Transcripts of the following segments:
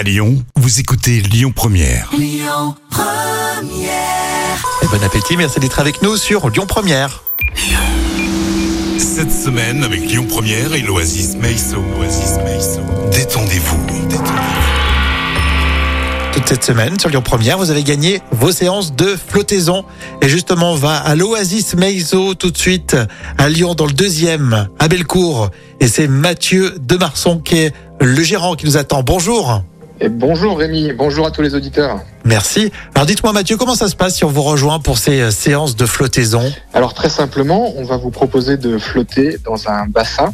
À Lyon, vous écoutez Lyon Première. Et bon appétit, merci d'être avec nous sur Lyon Première. Cette semaine, avec Lyon Première et l'Oasis Meiso. Oasis Meiso. Détendez-vous. Détendez-vous. Toute cette semaine sur Lyon Première, vous avez gagné vos séances de flottaison. Et justement, on va à l'Oasis Meiso tout de suite à Lyon dans le deuxième, à Bellecour. Et c'est Mathieu Demarson qui est le gérant qui nous attend. Bonjour. Et bonjour Rémi, bonjour à tous les auditeurs. Merci. Alors dites-moi Mathieu, comment ça se passe si on vous rejoint pour ces euh, séances de flottaison Alors très simplement, on va vous proposer de flotter dans un bassin,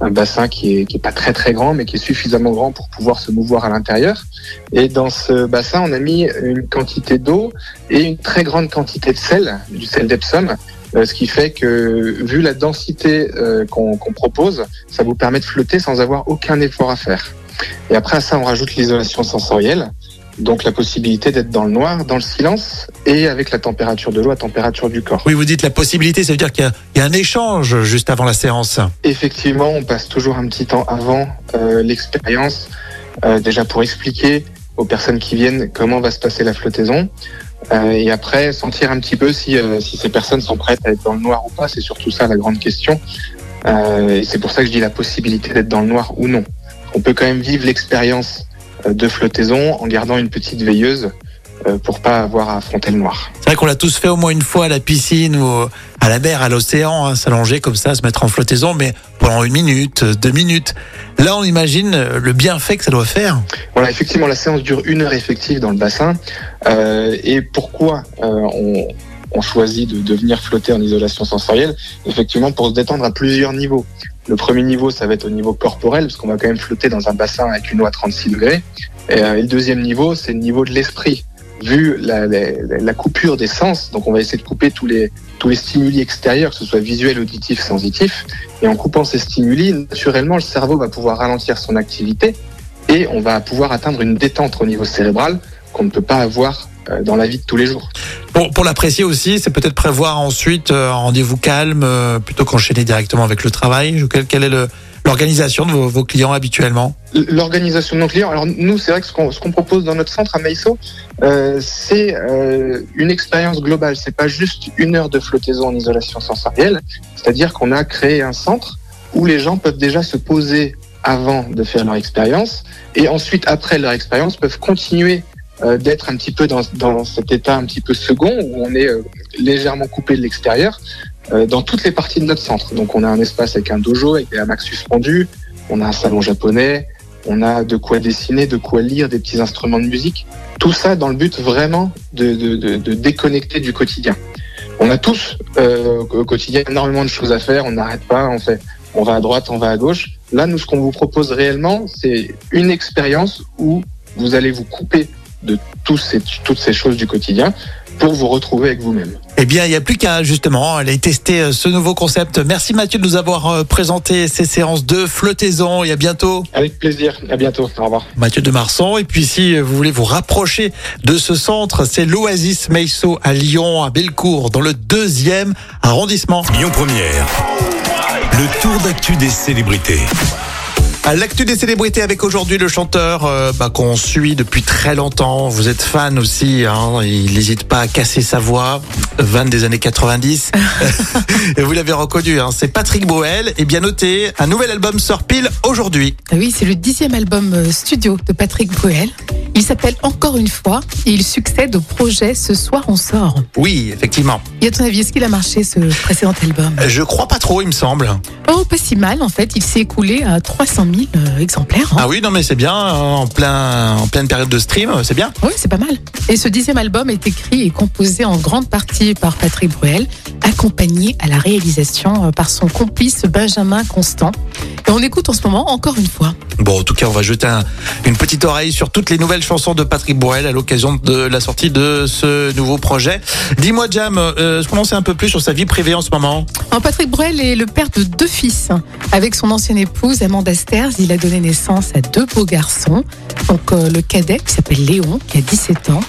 un bassin qui est, qui est pas très très grand, mais qui est suffisamment grand pour pouvoir se mouvoir à l'intérieur. Et dans ce bassin, on a mis une quantité d'eau et une très grande quantité de sel, du sel d'Epsom. euh, Ce qui fait que, vu la densité euh, qu'on qu'on propose, ça vous permet de flotter sans avoir aucun effort à faire. Et après à ça, on rajoute l'isolation sensorielle, donc la possibilité d'être dans le noir, dans le silence, et avec la température de l'eau à température du corps. Oui, vous dites la possibilité, ça veut dire qu'il y y, a un échange juste avant la séance. Effectivement, on passe toujours un petit temps avant euh, l'expérience, euh, déjà pour expliquer aux personnes qui viennent comment va se passer la flottaison, euh, et après sentir un petit peu si, euh, si ces personnes sont prêtes à être dans le noir ou pas. C'est surtout ça la grande question. Euh, et c'est pour ça que je dis la possibilité d'être dans le noir ou non. On peut quand même vivre l'expérience euh, de flottaison en gardant une petite veilleuse euh, pour pas avoir à affronter le noir. C'est vrai qu'on l'a tous fait au moins une fois à la piscine ou à la mer, à l'océan, hein, s'allonger comme ça, se mettre en flottaison, mais pendant une minute, deux minutes. Là, on imagine euh, le bienfait que ça doit faire. Voilà, effectivement, la séance dure une heure effective dans le bassin. Euh, et pourquoi euh, on, on choisit de, de venir flotter en isolation sensorielle? Effectivement, pour se détendre à plusieurs niveaux. Le premier niveau, ça va être au niveau corporel, parce qu'on va quand même flotter dans un bassin avec une eau à 36 degrés. Et, euh, et le deuxième niveau, c'est le niveau de l'esprit. Vu la, coupure des sens, donc on va essayer de couper tous les, tous les stimuli extérieurs, que ce soit visuel, auditif, sensitif. Et en coupant ces stimuli, naturellement, le cerveau va pouvoir ralentir son activité et on va pouvoir atteindre une détente au niveau cérébral qu'on ne peut pas avoir dans la vie de tous les jours. Pour, pour l'apprécier aussi, c'est peut-être prévoir ensuite euh, un rendez-vous calme euh, plutôt qu'enchaîner directement avec le travail. Quelle, quelle est l'organisation de vos, vos clients habituellement? L'organisation de nos clients, alors nous, c'est vrai que ce qu'on ce qu'on propose dans notre centre à Maïso, euh, c'est euh, une expérience globale. C'est pas juste une heure de flottaison en isolation sensorielle. C'est-à-dire qu'on a créé un centre où les gens peuvent déjà se poser avant de faire leur expérience et ensuite, après leur expérience, peuvent continuer euh, d'être un petit peu dans, dans cet état un petit peu second où on est euh, légèrement coupé de l'extérieur euh, dans toutes les parties de notre centre. Donc on a un espace avec un dojo, avec des hamacs suspendus, on a un salon japonais, on a de quoi dessiner, de quoi lire, des petits instruments de musique. Tout ça dans le but vraiment de, de, de, de déconnecter du quotidien. On a tous euh, au quotidien énormément de choses à faire, on n'arrête pas, on fait, on va à droite, on va à gauche. Là, nous, ce qu'on vous propose réellement, c'est une expérience où vous allez vous couper de tous ces, toutes ces choses du quotidien pour vous retrouver avec vous-même. Eh bien, il n'y a plus qu'à justement aller tester euh, ce nouveau concept. Merci Mathieu de nous avoir euh, présenté ces séances de flottaison et à bientôt. Avec plaisir, à bientôt, au revoir. Mathieu de Marsan. Et puis si euh, vous voulez vous rapprocher de ce centre, c'est l'Oasis Meiso à Lyon, à Bellecour, dans le deuxième arrondissement. Lyon Première. Le tour d'actu des célébrités. À l'actu des célébrités avec aujourd'hui le chanteur euh, bah, qu'on suit depuis très longtemps. Vous êtes fan aussi, hein, il n'hésite pas à casser sa voix. Van des années 90. Et vous l'avez reconnu, hein, c'est Patrick Bruel. Et bien noté, un nouvel album sort pile aujourd'hui. Ah Oui, c'est le dixième album euh, studio de Patrick Bruel. Il s'appelle Encore une fois et il succède au projet Ce soir on sort. Oui, effectivement. Et à ton avis, est-ce qu'il a marché ce précédent album? Je crois pas trop, il me semble. Oh, pas si mal en fait. Il s'est écoulé à 300 000 euh, exemplaires. hein. Ah oui, non mais c'est bien, hein, en, plein, en pleine période de stream, c'est bien. Oui, c'est pas mal. Et ce dixième album est écrit et composé en grande partie par Patrick Bruel, accompagné à la réalisation euh, par son complice Benjamin Constant. Et on écoute en ce moment encore une fois. Bon, en tout cas, on va jeter un- une petite oreille sur toutes les nouvelles chansons de Patrick Bruel à l'occasion de la sortie de ce nouveau projet. Dis-moi, Jam, euh, je prononcer un peu plus sur sa vie privée en ce moment? Alors, Patrick Bruel est le père de deux fils. Avec son ancienne épouse Amanda Il a donné naissance à deux beaux garçons. Donc euh, le cadet qui s'appelle Léon, qui a 17 ans,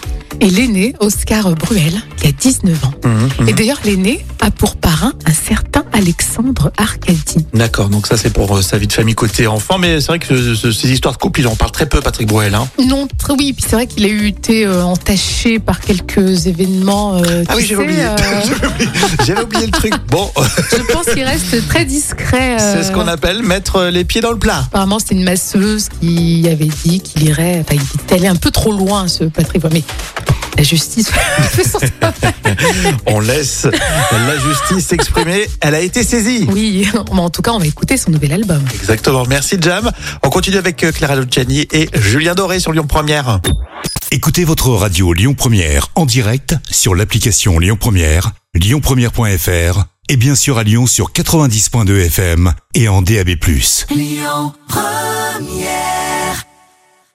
et l'aîné Oscar Bruel, qui a 19 ans. Mhm, mhm. Et d'ailleurs, l'aîné a pour parrain un certain Alexandre Arcadi. D'accord, donc ça c'est pour euh, sa vie de famille côté enfant, mais c'est vrai que ce- ce- ces histoires de couple, il en parle très peu, Patrick Bruel. Hein. Non, oui, puis c'est vrai qu'il a eu été euh, entaché par quelques événements. euh, Ah tu oui, j'avais sais, oublié. euh, J'avais oublié le truc. Bon, je pense qu'il reste très discret. c'est ce euh, qu'on appelle mettre les pieds dans le plat. Apparemment, c'était une masseuse qui avait dit qu'il irait. Enfin, il était allé un peu trop loin, ce Patrick. Bruel. Mais la justice fait son travail. On laisse la justice s'exprimer. Elle a été saisie. Oui, mais en tout cas, on va écouter son nouvel album. Exactement. Merci Jam. On continue avec euh, Clara Luciani et Julien Doré sur Lyon Première. Écoutez votre radio Lyon Première en direct sur l'application Lyon Première, lyonpremière.fr et bien sûr à Lyon sur 90.2 FM et en DAB+.